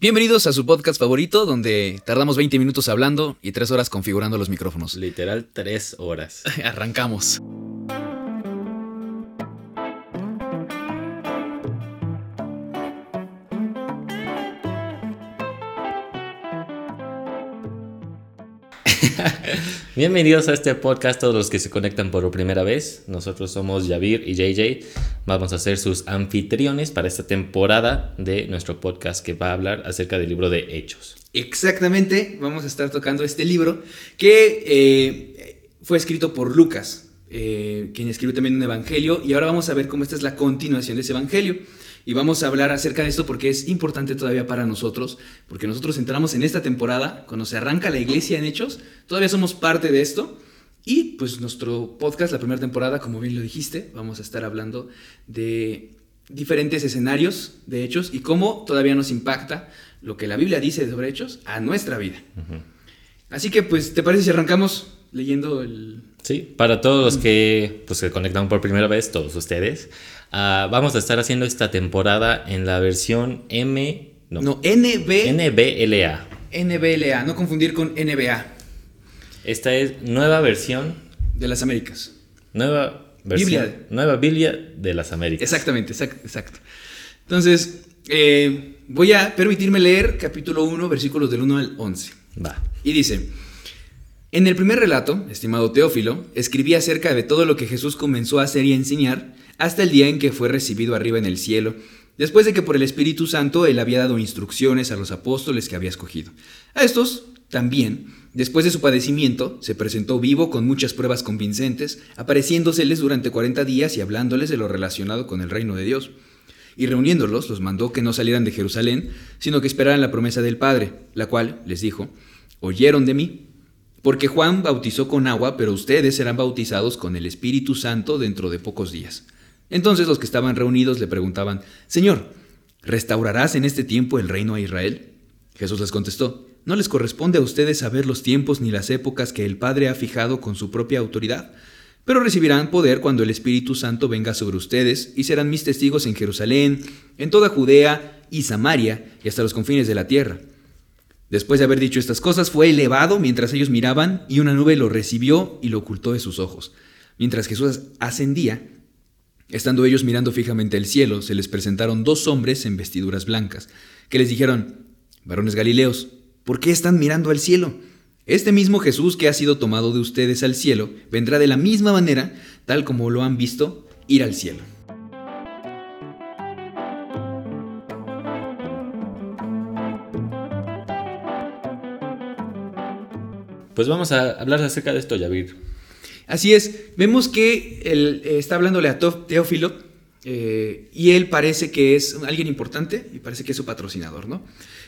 Bienvenidos a su podcast favorito, donde tardamos 20 minutos hablando y 3 horas configurando los micrófonos. Literal, 3 horas. Arrancamos. Bienvenidos a este podcast, todos los que se conectan por primera vez. Nosotros somos Yavir y JJ. Vamos a ser sus anfitriones para esta temporada de nuestro podcast que va a hablar acerca del libro de Hechos. Exactamente, vamos a estar tocando este libro que eh, fue escrito por Lucas, eh, quien escribió también un evangelio, y ahora vamos a ver cómo esta es la continuación de ese evangelio. Y vamos a hablar acerca de esto porque es importante todavía para nosotros, porque nosotros entramos en esta temporada, cuando se arranca la iglesia en Hechos, todavía somos parte de esto. Y pues nuestro podcast, la primera temporada, como bien lo dijiste, vamos a estar hablando de diferentes escenarios de hechos y cómo todavía nos impacta lo que la Biblia dice sobre hechos a nuestra vida. Así que pues, ¿te parece si arrancamos leyendo el... Sí, para todos los que pues, se conectan por primera vez, todos ustedes, Ah, vamos a estar haciendo esta temporada en la versión M. No, no NB, NBLA. NBLA, no confundir con NBA. Esta es nueva versión. De las Américas. Nueva versión. Biblia. Nueva Biblia de las Américas. Exactamente, exacto. Entonces, eh, voy a permitirme leer capítulo 1, versículos del 1 al 11. Va. Y dice. En el primer relato, estimado Teófilo, escribí acerca de todo lo que Jesús comenzó a hacer y enseñar hasta el día en que fue recibido arriba en el cielo, después de que por el Espíritu Santo él había dado instrucciones a los apóstoles que había escogido. A estos, también, después de su padecimiento, se presentó vivo con muchas pruebas convincentes, apareciéndoseles durante cuarenta días y hablándoles de lo relacionado con el reino de Dios. Y reuniéndolos, los mandó que no salieran de Jerusalén, sino que esperaran la promesa del Padre, la cual, les dijo, oyeron de mí, porque Juan bautizó con agua, pero ustedes serán bautizados con el Espíritu Santo dentro de pocos días. Entonces los que estaban reunidos le preguntaban, Señor, ¿restaurarás en este tiempo el reino a Israel? Jesús les contestó, no les corresponde a ustedes saber los tiempos ni las épocas que el Padre ha fijado con su propia autoridad, pero recibirán poder cuando el Espíritu Santo venga sobre ustedes y serán mis testigos en Jerusalén, en toda Judea y Samaria y hasta los confines de la tierra. Después de haber dicho estas cosas, fue elevado mientras ellos miraban y una nube lo recibió y lo ocultó de sus ojos. Mientras Jesús ascendía, Estando ellos mirando fijamente el cielo, se les presentaron dos hombres en vestiduras blancas, que les dijeron, varones Galileos, ¿por qué están mirando al cielo? Este mismo Jesús que ha sido tomado de ustedes al cielo, vendrá de la misma manera, tal como lo han visto, ir al cielo. Pues vamos a hablar acerca de esto, Yavir. Así es, vemos que él eh, está hablándole a Teófilo eh, y él parece que es alguien importante y parece que es su patrocinador, ¿no?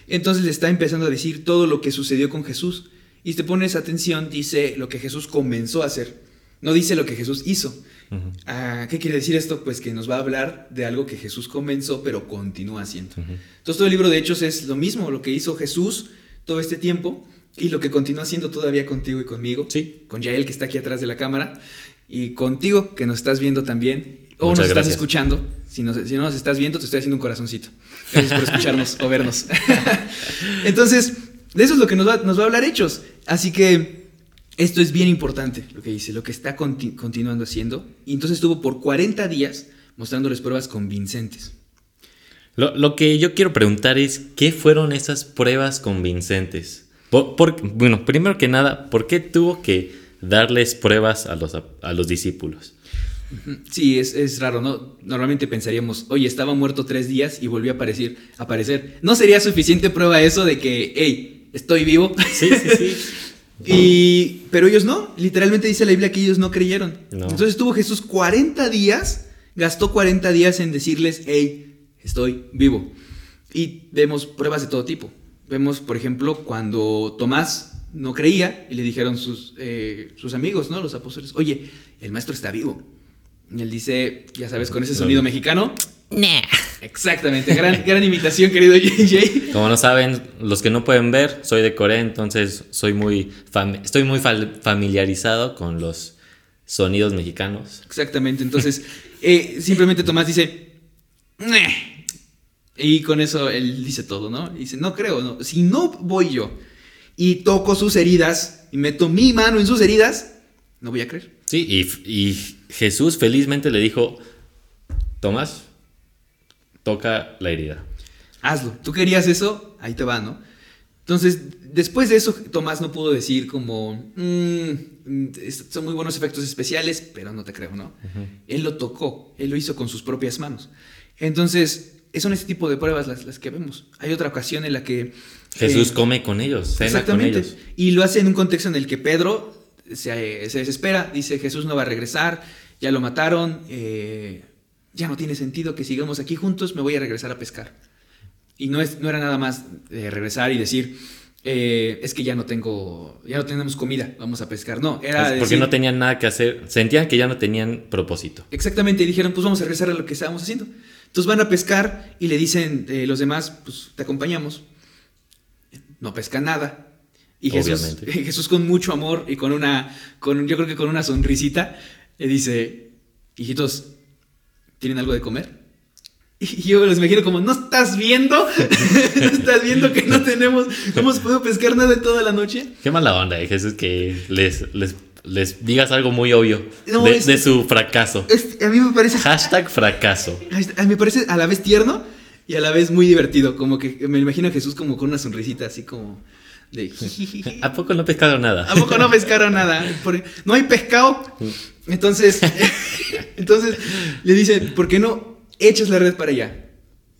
Entonces le está empezando a decir todo lo que sucedió con Jesús y si te pones atención, dice lo que Jesús comenzó a hacer, no dice lo que Jesús hizo. Ah, ¿Qué quiere decir esto? Pues que nos va a hablar de algo que Jesús comenzó pero continúa haciendo. Entonces todo el libro de Hechos es lo mismo, lo que hizo Jesús todo este tiempo y lo que continúa haciendo todavía contigo y conmigo. Sí. Con Yael, que está aquí atrás de la cámara. Y contigo, que nos estás viendo también. O nos estás escuchando. Si, no, si no nos estás viendo, te estoy haciendo un corazoncito. Gracias por escucharnos o vernos. Entonces, de eso es lo que nos va, nos va a hablar Hechos. Así que esto es bien importante, lo que dice, lo que está continuando haciendo. Y entonces estuvo por 40 días mostrándoles pruebas convincentes. Lo, lo, que yo quiero preguntar es, ¿qué fueron esas pruebas convincentes? Bueno, primero que nada, ¿por qué tuvo que darles pruebas a los, a los discípulos? Sí, es, es, raro, ¿no? Normalmente pensaríamos, oye, estaba muerto tres días y volvió a aparecer, aparecer. ¿No sería suficiente prueba eso de que, hey, estoy vivo? Sí, sí, sí. y, pero ellos no, literalmente dice la Biblia que ellos no creyeron. Entonces estuvo Jesús 40 días, gastó 40 días en decirles, hey, estoy vivo. Y vemos pruebas de todo tipo. Vemos, por ejemplo, cuando Tomás no creía y le dijeron sus, eh, sus amigos, ¿no? Los apóstoles, oye, el maestro está vivo. Y él dice, ya sabes, con ese sonido mexicano. Nah. Exactamente, gran, gran imitación, querido JJ. Como no saben, los que no pueden ver, soy de Corea, entonces soy muy estoy muy familiarizado con los sonidos mexicanos. Exactamente, entonces eh, simplemente Tomás dice, Y con eso él dice todo, ¿no? Dice, no creo, no. Si no voy yo y toco sus heridas y meto mi mano en sus heridas, no voy a creer. Sí, y, y Jesús felizmente le dijo, Tomás, toca la herida. Hazlo. Tú querías eso, ahí te va, ¿no? Entonces, después de eso, Tomás no pudo decir como, "Mm, son muy buenos efectos especiales, pero no te creo, ¿no? Él lo tocó, él lo hizo con sus propias manos. Entonces, son este tipo de pruebas las, las que vemos. Hay otra ocasión en la que... Jesús eh, come con ellos, cena con Exactamente. ellos. Y lo hace en un contexto en el que Pedro se, se desespera, dice Jesús no va a regresar, ya lo mataron, eh, ya no tiene sentido que sigamos aquí juntos, me voy a regresar a pescar. Y no, es, no era nada más regresar y decir, eh, es que ya no tengo, ya no tenemos comida, vamos a pescar. No, era Porque decir- no tenían nada que hacer, sentían que ya no tenían propósito. Exactamente, y dijeron, pues vamos a regresar a lo que estábamos haciendo. Entonces van a pescar y le dicen eh, los demás, pues te acompañamos. No pesca nada. Y Jesús, Obviamente. Jesús con mucho amor y con una, con, yo creo que con una sonrisita, le dice, hijitos, ¿tienen algo de comer? Y yo me los imagino como, ¿no estás viendo? ¿No estás viendo que no tenemos, no hemos podido pescar nada en toda la noche? Qué mala onda, eh, Jesús, que les, les, les digas algo muy obvio No, de, es- de su fracaso. Es- a mí me parece Hashtag fracaso. Está. Me parece a la vez tierno y a la vez muy divertido. Como que me imagino a Jesús como con una sonrisita así como de. ¿A poco no pescaron nada? ¿A poco no pescaron nada? No hay pescado. Entonces, entonces le dicen, ¿por qué no echas la red para allá?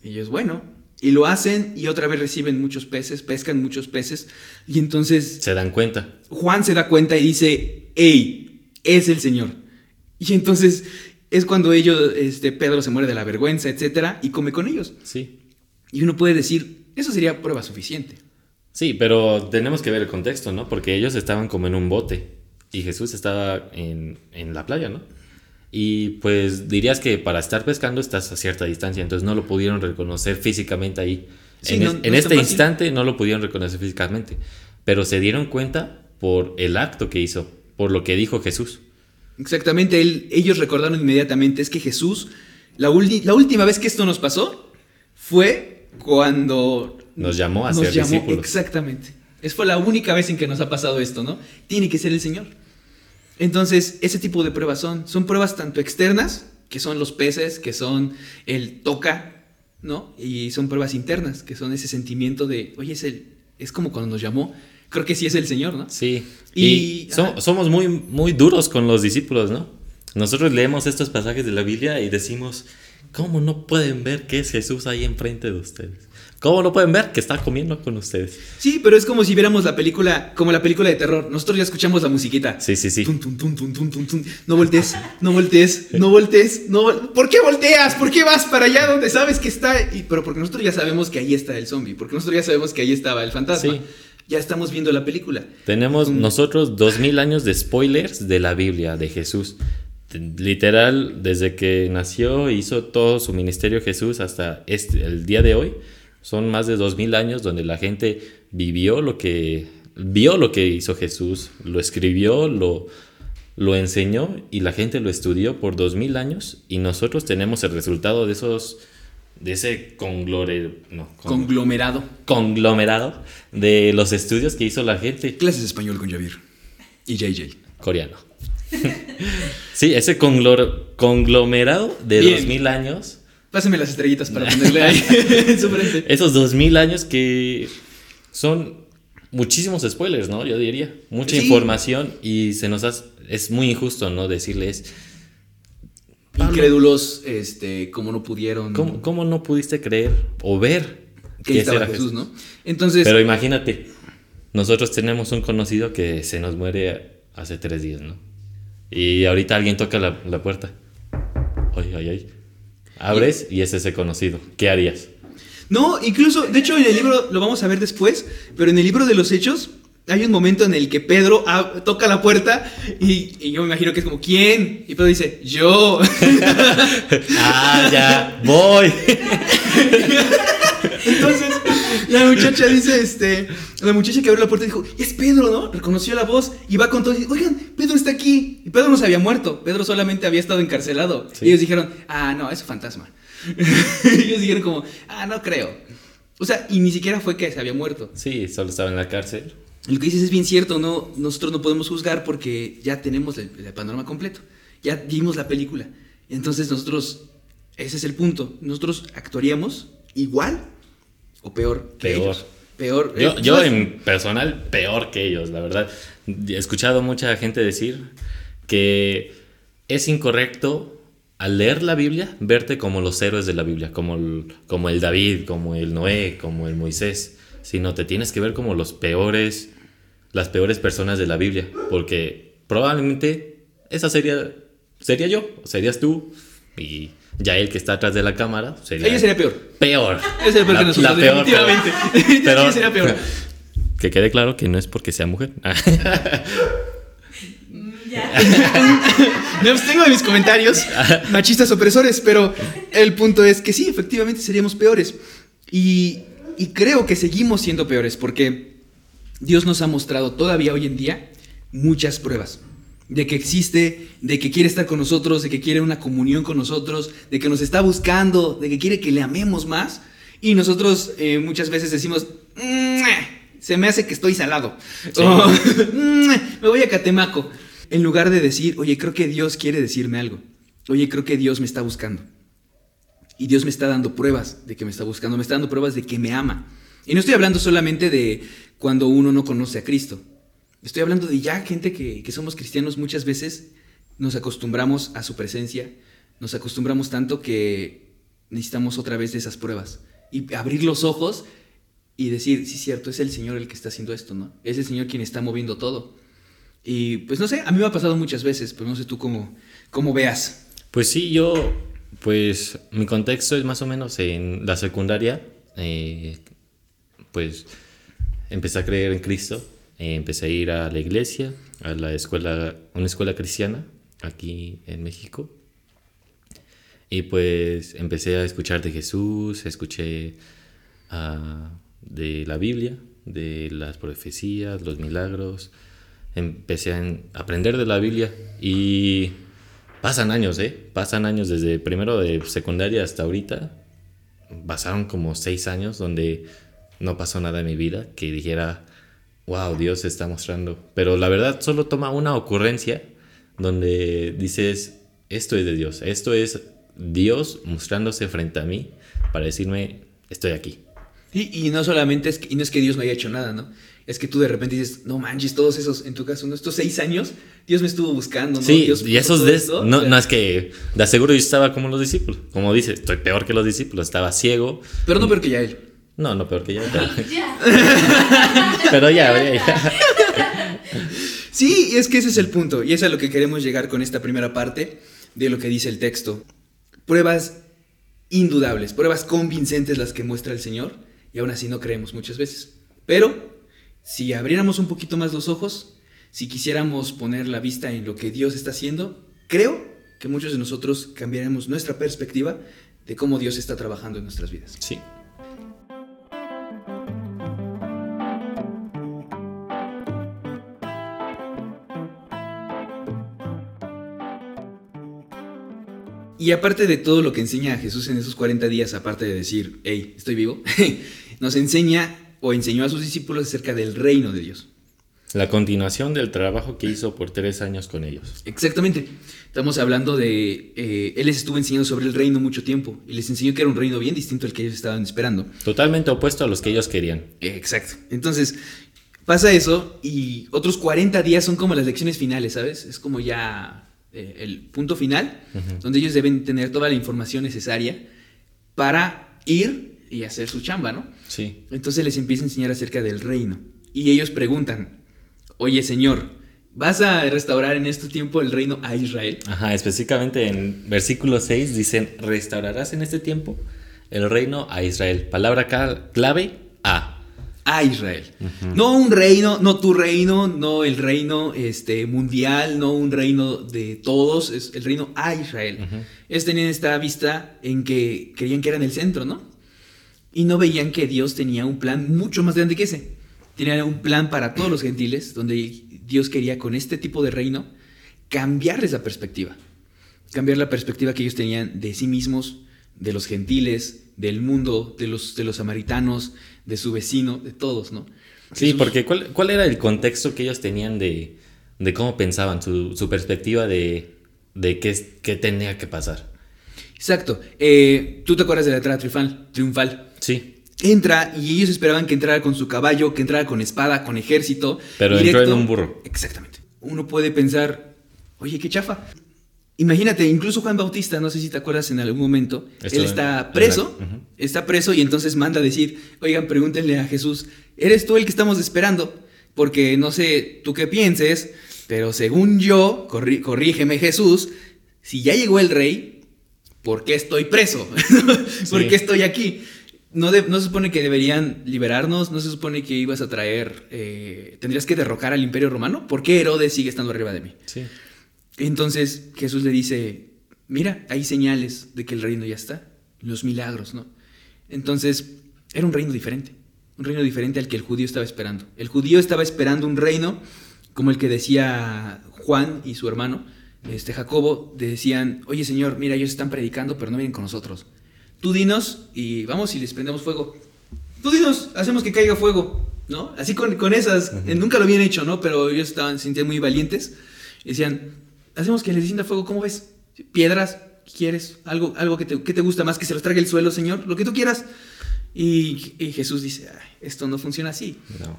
Y ellos, bueno. Y lo hacen y otra vez reciben muchos peces, pescan muchos peces. Y entonces Se dan cuenta. Juan se da cuenta y dice, hey, es el Señor. Y entonces es cuando ellos, este, Pedro se muere de la vergüenza, etcétera, y come con ellos. Sí. Y uno puede decir, eso sería prueba suficiente. Sí, pero tenemos que ver el contexto, ¿no? Porque ellos estaban como en un bote y Jesús estaba en, en la playa, ¿no? Y pues dirías que para estar pescando estás a cierta distancia, entonces no lo pudieron reconocer físicamente ahí. Sí, en no- es- no en este fácil. instante no lo pudieron reconocer físicamente, pero se dieron cuenta por el acto que hizo, por lo que dijo Jesús. Exactamente, él- ellos recordaron inmediatamente, es que Jesús, la, la última vez que esto nos pasó fue cuando Nos llamó a nos ser llamó, discípulos. Exactamente. Es fue la única vez en que nos ha pasado esto, ¿no? Tiene que ser el Señor. Entonces, ese tipo de pruebas son, son pruebas tanto externas, que son los peces, que son el toca, ¿no? Y son pruebas internas, que son ese sentimiento de, oye, es, el, es como cuando nos llamó, creo que sí es el Señor, ¿no? Sí. Y- Y, so- ajá. somos muy, muy duros con los discípulos, ¿no? Nosotros leemos estos pasajes de la Biblia y decimos, ¿cómo no pueden ver que es Jesús ahí enfrente de ustedes? ¿Cómo no pueden ver que está comiendo con ustedes? Sí, pero es como si viéramos la película, como la película de terror. Nosotros ya escuchamos la musiquita. Sí, sí, sí. Tun, tun, tun. No voltees, no voltees, no voltees, no vol- ¿Por qué volteas? ¿Por qué vas para allá donde sabes que está? Y, pero porque nosotros ya sabemos que ahí está el zombie, porque nosotros ya sabemos que ahí estaba el fantasma. Sí. Ya estamos viendo la película. Tenemos nosotros dos mil años de spoilers de la Biblia, de Jesús. Literal, desde que nació, hizo todo su ministerio Jesús hasta este, el día de hoy, son más de dos mil años donde la gente vivió lo que, vio lo que hizo Jesús, lo escribió, lo, lo enseñó y la gente lo estudió por dos mil años y nosotros tenemos el resultado de esos, de ese conglore, no, con- Conglomerado. conglomerado de los estudios que hizo la gente Clases de español con Javier. Y JJ. coreano. sí, ese conglomerado de Bien. 2000 años, Pásame las estrellitas para ponerle ahí en su frente. esos 2000 años que son muchísimos spoilers, ¿no? Yo diría, mucha Sí. información y se nos hace, es muy injusto, ¿no? Decirles, Pablo. Incrédulos, este, como no pudieron. ¿cómo, cómo no pudiste creer o ver que ahí ese estaba era Jesús, ¿no? Entonces, Pero imagínate, nosotros tenemos un conocido que se nos muere hace tres días, ¿no? Y ahorita alguien toca la, la puerta. Ay, ay, ay. Abres y es ese conocido. ¿Qué harías? No, incluso, de hecho en el libro lo vamos a ver después, pero en el libro de los hechos hay un momento en el que Pedro toca la puerta y, y yo me imagino que es como, ¿quién? Y Pedro dice, yo. ah, ya, voy. Entonces la muchacha dice, este, la muchacha que abrió la puerta dijo, es Pedro, ¿no? Reconoció la voz y va con todo y dice, oigan, Pedro está aquí. Y Pedro no se había muerto, Pedro solamente había estado encarcelado. Sí. Y ellos dijeron, ah, no, es un fantasma. y ellos dijeron como, ah, no creo. O sea, y ni siquiera fue que se había muerto. Sí, solo estaba en la cárcel. Lo que dices es bien cierto, no, nosotros no podemos juzgar porque ya tenemos el, el panorama completo, ya vimos la película. Entonces nosotros, ese es el punto, nosotros actuaríamos igual o peor. que Peor. ellos. Peor. Yo, Eh, yo en personal, peor que ellos, la verdad. He escuchado mucha gente decir que es incorrecto al leer la Biblia verte como los héroes de la Biblia, como el, como el David, como el Noé, como el Moisés, sino te tienes que ver como los peores, las peores personas de la Biblia, porque probablemente esa sería, sería yo, serías tú, y ya el que está atrás de la cámara sería, Ella sería peor. peor. Ella sería peor La- que nosotros, la peor, definitivamente. Definitivamente pero- ella sería peor. Que quede claro que no es porque sea mujer. Ya. Me abstengo de mis comentarios machistas opresores, pero el punto es que sí, efectivamente seríamos peores. Y, y creo que seguimos siendo peores porque Dios nos ha mostrado todavía hoy en día muchas pruebas de que existe, de que quiere estar con nosotros, de que quiere una comunión con nosotros, de que nos está buscando, de que quiere que le amemos más. Y nosotros eh, muchas veces decimos, "Mua, se me hace que estoy salado. O, "Mua, me voy a Catemaco. En lugar de decir, oye, creo que Dios quiere decirme algo. Oye, creo que Dios me está buscando. Y Dios me está dando pruebas de que me está buscando, me está dando pruebas de que me ama. Y no estoy hablando solamente de cuando uno no conoce a Cristo. Estoy hablando de ya gente que, que somos cristianos muchas veces nos acostumbramos a su presencia, nos acostumbramos tanto que necesitamos otra vez de esas pruebas. Y abrir los ojos y decir, sí, cierto, es el Señor el que está haciendo esto, ¿no? Es el Señor quien está moviendo todo. Y pues no sé, a mí me ha pasado muchas veces, pero no sé tú cómo, cómo veas. Pues sí, yo, pues mi contexto es más o menos en la secundaria, eh, pues empecé a creer en Cristo, eh, empecé a ir a la iglesia, a la escuela, una escuela cristiana aquí en México. Y pues empecé a escuchar de Jesús, escuché ah, de la Biblia, de las profecías, los milagros. Empecé a en- aprender de la Biblia y pasan años, ¿eh? Pasan años desde primero de secundaria hasta ahorita. Pasaron como seis años donde no pasó nada en mi vida que dijera, wow, Dios se está mostrando. Pero la verdad solo toma una ocurrencia donde dices, esto es de Dios, esto es Dios mostrándose frente a mí para decirme, estoy aquí. Y, y no solamente es que, y no es que Dios no haya hecho nada, ¿no? Es que tú de repente dices, no manches, todos esos, en tu caso, ¿no? estos seis años, Dios me estuvo buscando, ¿no? Sí, Dios y esos de, esto, no, o sea, no es que, de aseguro yo estaba como los discípulos. Como dice, estoy peor que los discípulos, estaba ciego. Pero no peor que ya él. No, no peor que pero, Ya. pero ya, ya, ya. Sí, y es que ese es el punto, y es a lo que queremos llegar con esta primera parte de lo que dice el texto. Pruebas indudables, pruebas convincentes las que muestra el Señor, y aún así no creemos muchas veces. Pero, si abriéramos un poquito más los ojos, si quisiéramos poner la vista en lo que Dios está haciendo, creo que muchos de nosotros cambiaremos nuestra perspectiva de cómo Dios está trabajando en nuestras vidas. Sí. Y aparte de todo lo que enseña a Jesús en esos 40 días, aparte de decir, hey, estoy vivo, nos enseña o enseñó a sus discípulos acerca del reino de Dios. La continuación del trabajo que hizo por tres años con ellos. Exactamente. Estamos hablando de... eh, él les estuvo enseñando sobre el reino mucho tiempo y les enseñó que era un reino bien distinto al que ellos estaban esperando. Totalmente opuesto a los que ellos querían. Exacto. Entonces, pasa eso y otros 40 días son como las lecciones finales, ¿sabes? Es como ya eh, el punto final, donde ellos deben tener toda la información necesaria para ir y hacer su chamba, ¿no? Sí. Entonces les empieza a enseñar acerca del reino. Y ellos preguntan, oye Señor, ¿vas a restaurar en este tiempo el reino a Israel? Ajá, específicamente en versículo 6 dicen, restaurarás en este tiempo el reino a Israel. Palabra clave, a. A Israel. No un reino, no tu reino, no el reino este, mundial, no un reino de todos, es el reino a Israel. Ellos tenían esta vista en que creían que eran el centro, ¿no? Y no veían que Dios tenía un plan mucho más grande que ese. Tenía un plan para todos los gentiles, donde Dios quería con este tipo de reino cambiarles la perspectiva. Cambiar la perspectiva que ellos tenían de sí mismos, de los gentiles, del mundo, de los, de los samaritanos, de su vecino, de todos, ¿no? Sí, Jesús- porque ¿cuál, cuál era el contexto que ellos tenían de, de cómo pensaban, su, su perspectiva de, de qué, es- qué tenía que pasar? Exacto. Eh, ¿Tú te acuerdas de la entrada triunfal? triunfal? Sí, Entra y ellos esperaban que entrara con su caballo, que entrara con espada, con ejército. Pero entró en un burro. Exactamente. Uno puede pensar, oye, qué chafa. Imagínate, incluso Juan Bautista, no sé si te acuerdas en algún momento, él está preso, está preso y entonces manda a decir, oigan, pregúntenle a Jesús, ¿eres tú el que estamos esperando? Porque no sé tú qué pienses, pero según yo, corrí- corrígeme Jesús, si ya llegó el rey, ¿por qué estoy preso? ¿Por Sí. qué estoy aquí? No, de- no se supone que deberían liberarnos, no se supone que ibas a traer, eh, tendrías que derrocar al imperio romano. ¿Por qué Herodes sigue estando arriba de mí? sí. Entonces Jesús le dice, mira, hay señales de que el reino ya está, los milagros, ¿no? Entonces era un reino diferente, un reino diferente al que el judío estaba esperando. El judío estaba esperando un reino como el que decía Juan y su hermano, este Jacobo, decían, oye Señor, mira, ellos están predicando, pero no vienen con nosotros. Tú dinos y vamos y les prendemos fuego. Tú dinos, hacemos que caiga fuego, ¿no? Así con, con esas, nunca lo habían hecho, ¿no? Pero ellos estaban, se sentían muy valientes. Decían, hacemos que les descienda fuego, ¿cómo ves? Piedras, ¿quieres? Algo, algo que, te, que te gusta más, que se los trague el suelo, Señor, lo que tú quieras. Y, y Jesús dice, "Ay, esto no funciona así. No.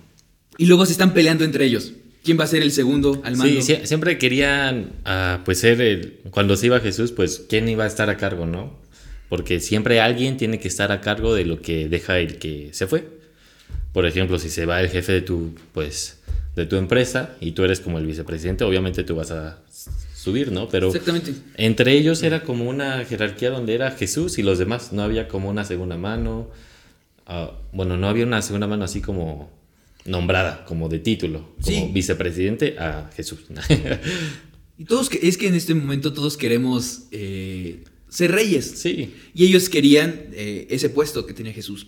Y luego se están peleando entre ellos. ¿Quién va a ser el segundo al mando? Sí, sie- siempre querían, ah, pues ser el, cuando se iba Jesús, pues quién iba a estar a cargo, ¿no? Porque siempre alguien tiene que estar a cargo de lo que deja el que se fue. Por ejemplo, si se va el jefe de tu, pues, de tu empresa y tú eres como el vicepresidente, obviamente tú vas a subir, ¿no? Pero Exactamente. entre ellos era como una jerarquía donde era Jesús y los demás, no había como una segunda mano. ah, bueno, no había una segunda mano así como nombrada, como de título, como Sí. vicepresidente a Jesús. Y todos, que- es que en este momento todos queremos eh, ser reyes. sí, Y ellos querían eh, ese puesto que tenía Jesús.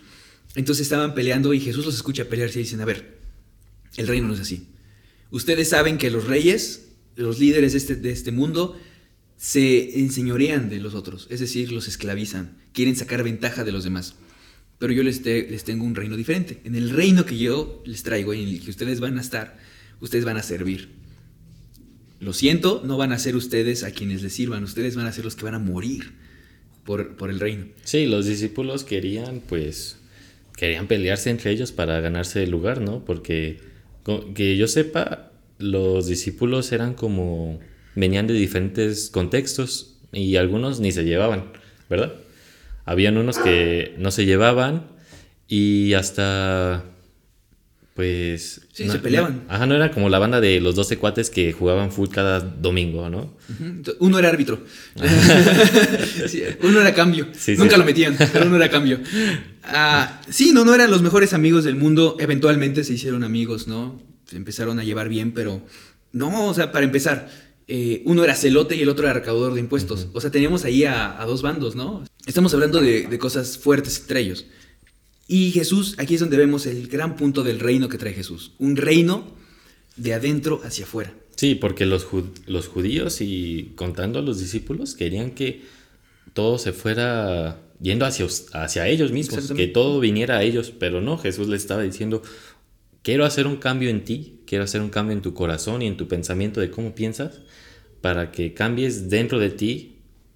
Entonces estaban peleando y Jesús los escucha pelearse y dicen, a ver, el reino no es así. Ustedes saben que los reyes, los líderes de este, de este mundo, se enseñorean de los otros, es decir, los esclavizan, quieren sacar ventaja de los demás. Pero yo les, te- les tengo un reino diferente. En el reino que yo les traigo y en el que ustedes van a estar, ustedes van a servir. Lo siento, no van a ser ustedes a quienes les sirvan, ustedes van a ser los que van a morir por, el reino. sí, los discípulos querían, pues, querían pelearse entre ellos para ganarse el lugar, ¿no? Porque, que yo sepa, los discípulos eran como, venían de diferentes contextos y algunos ni se llevaban, ¿verdad? Habían unos que no se llevaban y hasta, pues... Sí, no- se peleaban. no- ajá, no era como la banda de los 12 cuates que jugaban full cada domingo, ¿no? Uno era árbitro. Sí, uno era cambio. Sí, sí. Nunca lo metían, pero uno era cambio. Ah, sí, no, no eran los mejores amigos del mundo. Eventualmente se hicieron amigos, ¿no? Se empezaron a llevar bien, pero no, o sea, para empezar, eh, uno era celote y el otro era recaudador de impuestos. O sea, teníamos ahí a, a dos bandos, ¿no? Estamos hablando de, de cosas fuertes entre ellos. Y Jesús, aquí es donde vemos el gran punto del reino que trae Jesús. Un reino de adentro hacia afuera. Sí, porque los, los judíos y contando a los discípulos querían que todo se fuera yendo hacia, hacia ellos mismos, que todo viniera a ellos, pero no, Jesús les estaba diciendo, quiero hacer un cambio en ti, quiero hacer un cambio en tu corazón y en tu pensamiento de cómo piensas, para que cambies dentro de ti,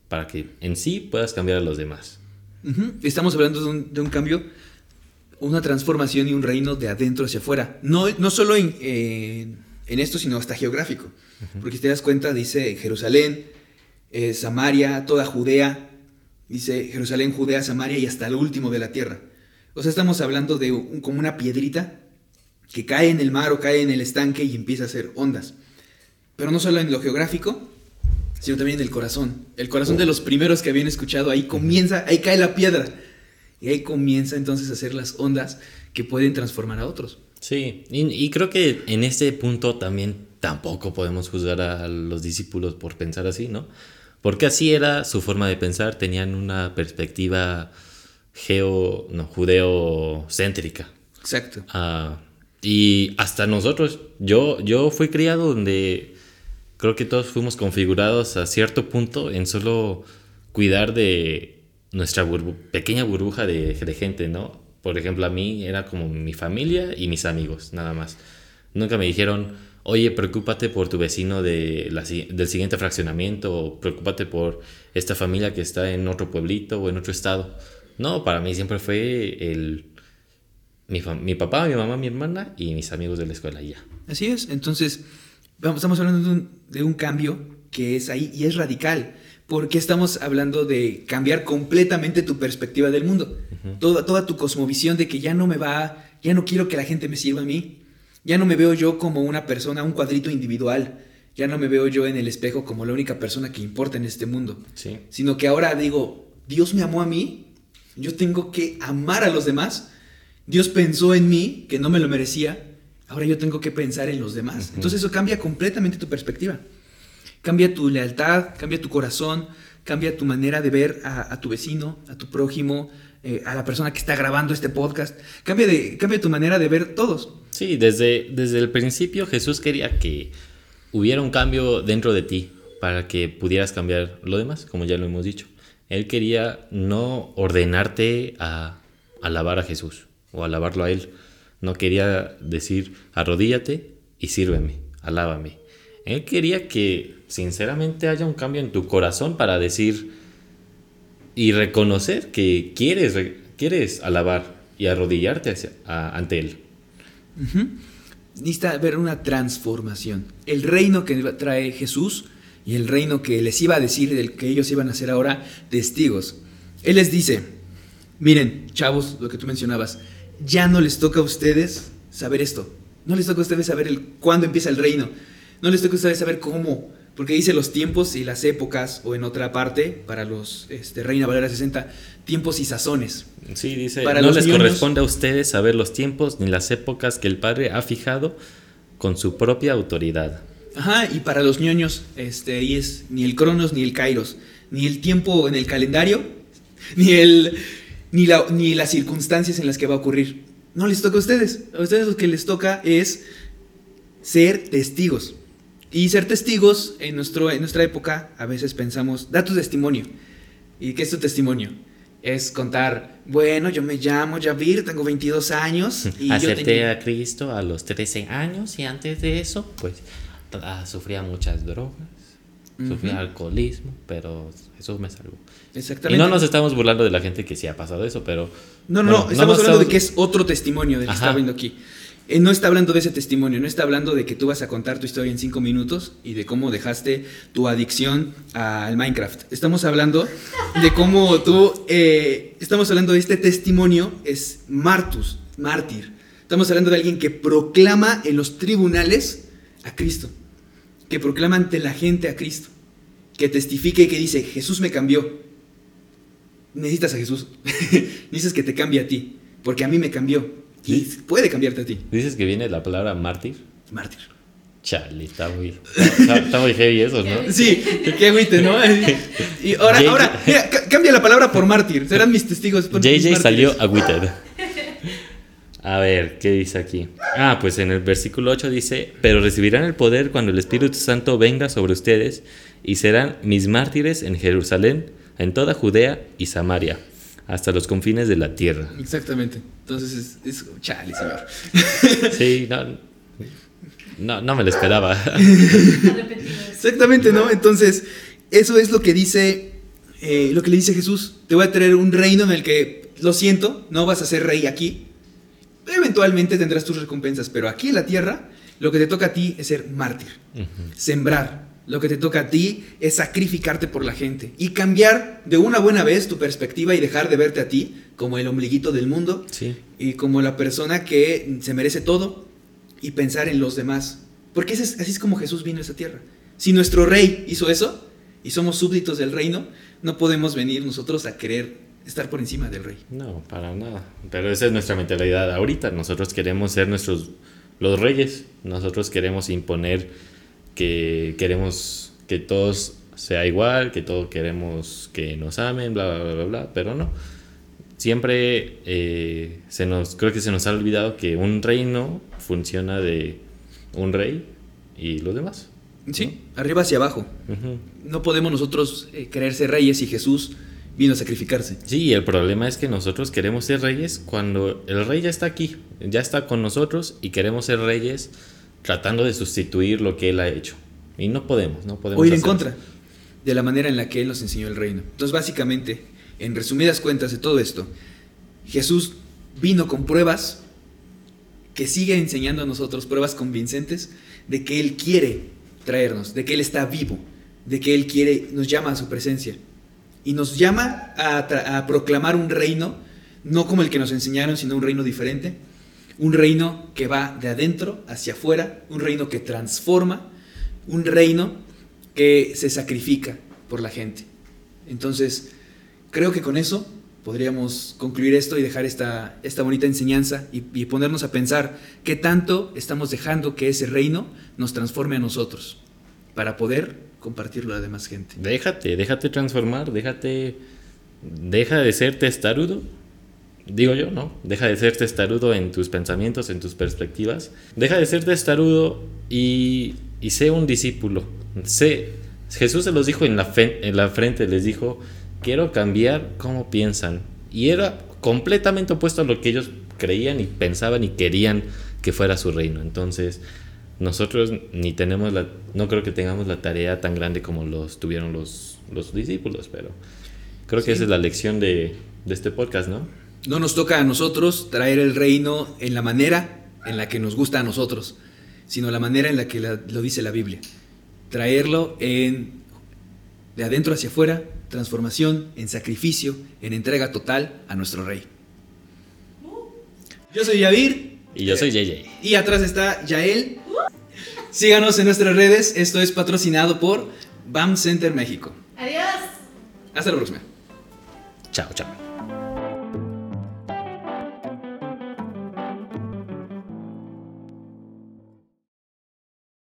para que en sí puedas cambiar a los demás. Estamos hablando de un, de un cambio, una transformación y un reino de adentro hacia afuera. No, no solo en, eh, en esto, sino hasta geográfico. Porque si te das cuenta, dice Jerusalén, eh, Samaria, toda Judea. Dice Jerusalén, Judea, Samaria y hasta lo último de la tierra. O sea, estamos hablando de un- como una piedrita que cae en el mar o cae en el estanque y empieza a hacer ondas. Pero no solo en lo geográfico, sino también en el corazón. El corazón de los primeros que habían escuchado, ahí comienza, ahí cae la piedra. Y ahí comienza entonces a hacer las ondas que pueden transformar a otros. Sí, y, y creo que en este punto también tampoco podemos juzgar a los discípulos por pensar así, ¿no? Porque así era su forma de pensar, tenían una perspectiva geo, no, judeocéntrica. Exacto. Ah, y hasta nosotros, yo, yo fui criado donde creo que todos fuimos configurados a cierto punto en solo cuidar de, nuestra pequeña burbuja de, de, gente, ¿no? Por ejemplo, a mí era como mi familia y mis amigos, nada más. Nunca me dijeron, oye, preocúpate por tu vecino de la, del siguiente fraccionamiento o preocúpate por esta familia que está en otro pueblito o en otro estado. No, para mí siempre fue el, mi, mi papá, mi mamá, mi hermana y mis amigos de la escuela ya. Así es, entonces estamos hablando de un, de un cambio que es ahí y es radical porque estamos hablando de cambiar completamente tu perspectiva del mundo, toda, toda tu cosmovisión de que ya no me va, ya no quiero que la gente me sirva a mí, ya no me veo yo como una persona, un cuadrito individual, ya no me veo yo en el espejo como la única persona que importa en este mundo, sino que ahora digo, Dios me amó a mí, yo tengo que amar a los demás, Dios pensó en mí, que no me lo merecía, ahora yo tengo que pensar en los demás. Entonces eso cambia completamente tu perspectiva. Cambia tu lealtad, cambia tu corazón, cambia tu manera de ver a, tu vecino, a tu prójimo, eh, a la persona que está grabando este podcast. Cambia, de, cambia tu manera de ver todos. Sí, desde, desde el principio Jesús quería que hubiera un cambio dentro de ti para que pudieras cambiar lo demás, como ya lo hemos dicho. Él quería no ordenarte a alabar a Jesús o alabarlo a Él. No quería decir arrodíllate y sírveme, alábame. Él quería que sinceramente haya un cambio en tu corazón para decir y reconocer que quieres, quieres alabar y arrodillarte ante Él. Necesita ver una transformación. El reino que trae Jesús y el reino que les iba a decir, del que ellos iban a ser ahora testigos. Él les dice, miren, chavos, lo que tú mencionabas, ya no les toca a ustedes saber esto. No les toca a ustedes saber el, cuándo empieza el reino. No les toca a ustedes saber cómo. Porque dice los tiempos y las épocas, o en otra parte, para los este, Reina Valera 60, tiempos y sazones. Sí, dice, para no les corresponde a ustedes saber los tiempos ni las épocas que el Padre ha fijado con su propia autoridad. Ajá, y para los ñoños, este, y es ni el Cronos ni el Kairos, ni el tiempo en el calendario, ni el ni, la, ni las circunstancias en las que va a ocurrir. No les toca a ustedes. A ustedes lo que les toca es ser testigos. Y ser testigos en, nuestro, en nuestra época, a veces pensamos, da tu testimonio. ¿Y qué es tu testimonio? Es contar, bueno, yo me llamo Javir, tengo 22 años. Y Acepté a Cristo a los 13 años y antes de eso, pues ah, sufría muchas drogas, sufría alcoholismo, pero Jesús me salvó. Exactamente. Y no nos estamos burlando de la gente que sí ha pasado eso, pero... No, no, no, estamos hablando de que es otro testimonio del que está viendo aquí. Eh, no está hablando de ese testimonio, no está hablando de que tú vas a contar tu historia en cinco minutos y de cómo dejaste tu adicción al Minecraft. Estamos hablando de cómo tú, eh, estamos hablando de este testimonio, es martus, mártir. Estamos hablando de alguien que proclama en los tribunales a Cristo, que proclama ante la gente a Cristo, que testifica y que dice, Jesús me cambió. Necesitas a Jesús, necesitas que te cambie a ti, porque a mí me cambió. Y puede cambiarte a ti. ¿Dices que viene la palabra mártir? Mártir. Chale, está muy, está, muy heavy eso, ¿no? Sí, qué agüite, ¿no? Y ahora, ahora, mira, cambia la palabra por mártir. Serán mis testigos. JJ salió agüited. A ver, ¿qué dice aquí? Ah, pues en el versículo 8 dice, pero recibirán el poder cuando el Espíritu Santo venga sobre ustedes y serán mis mártires en Jerusalén, en toda Judea y Samaria hasta los confines de la tierra. Exactamente. Entonces es, chale, señor. Sí, no, no, me lo esperaba. Exactamente, ¿no? Entonces, eso es lo que dice, eh, lo que le dice Jesús. Te voy a traer un reino en el que, lo siento, no vas a ser rey aquí. Eventualmente tendrás tus recompensas, pero aquí en la tierra, lo que te toca a ti es ser mártir, sembrar, lo que te toca a ti es sacrificarte por la gente y cambiar de una buena vez tu perspectiva y dejar de verte a ti como el ombliguito del mundo y como la persona que se merece todo y pensar en los demás. Porque así es, como Jesús vino a esta tierra. Si nuestro rey hizo eso y somos súbditos del reino, no podemos venir nosotros a querer estar por encima del rey. No, para nada. Pero esa es nuestra mentalidad ahorita. Nosotros queremos ser nuestros los reyes. Nosotros queremos imponer que queremos que todos sea igual, que todos queremos que nos amen, bla, bla, bla, bla, pero no. Siempre eh, se nos, creo que se nos ha olvidado que un reino funciona de un rey y los demás. Sí, arriba hacia abajo. No podemos nosotros eh, creer ser reyes y Jesús vino a sacrificarse. Sí, el problema es que nosotros queremos ser reyes cuando el rey ya está aquí, ya está con nosotros y queremos ser reyes tratando de sustituir lo que él ha hecho. Y no podemos, no podemos. O ir en contra de la manera en la que él nos enseñó el reino. Entonces, básicamente, en resumidas cuentas de todo esto, Jesús vino con pruebas que sigue enseñando a nosotros, pruebas convincentes de que Él quiere traernos, de que Él está vivo, de que Él quiere, nos llama a su presencia. Y nos llama a, proclamar un reino, no como el que nos enseñaron, sino un reino diferente. Un reino que va de adentro hacia afuera, un reino que transforma, un reino que se sacrifica por la gente. Entonces, creo que con eso podríamos concluir esto y dejar esta, esta bonita enseñanza y, y ponernos a pensar qué tanto estamos dejando que ese reino nos transforme a nosotros para poder compartirlo a la demás gente. Déjate, déjate transformar, déjate. Deja de ser testarudo. Digo yo, ¿no? Deja de ser testarudo en tus pensamientos, en tus perspectivas. Deja de ser testarudo y, y sé un discípulo. Sé, Jesús se los dijo en la, en la frente, les dijo, quiero cambiar cómo piensan. Y era completamente opuesto a lo que ellos creían y pensaban y querían que fuera su reino. Entonces, nosotros ni tenemos la, no creo que tengamos la tarea tan grande como los tuvieron los, los discípulos, pero creo que Sí. esa es la lección de, de este podcast, ¿no? No nos toca a nosotros traer el reino en la manera en la que nos gusta a nosotros, sino la manera en la que la- lo dice la Biblia. Traerlo en de adentro hacia afuera, transformación, en sacrificio, en entrega total a nuestro rey. Yo soy Yavir Y yo soy JJ. y atrás está Yael. Síganos en nuestras redes, esto es patrocinado por BAM Center México. Adiós. Hasta la próxima. Chao, chao.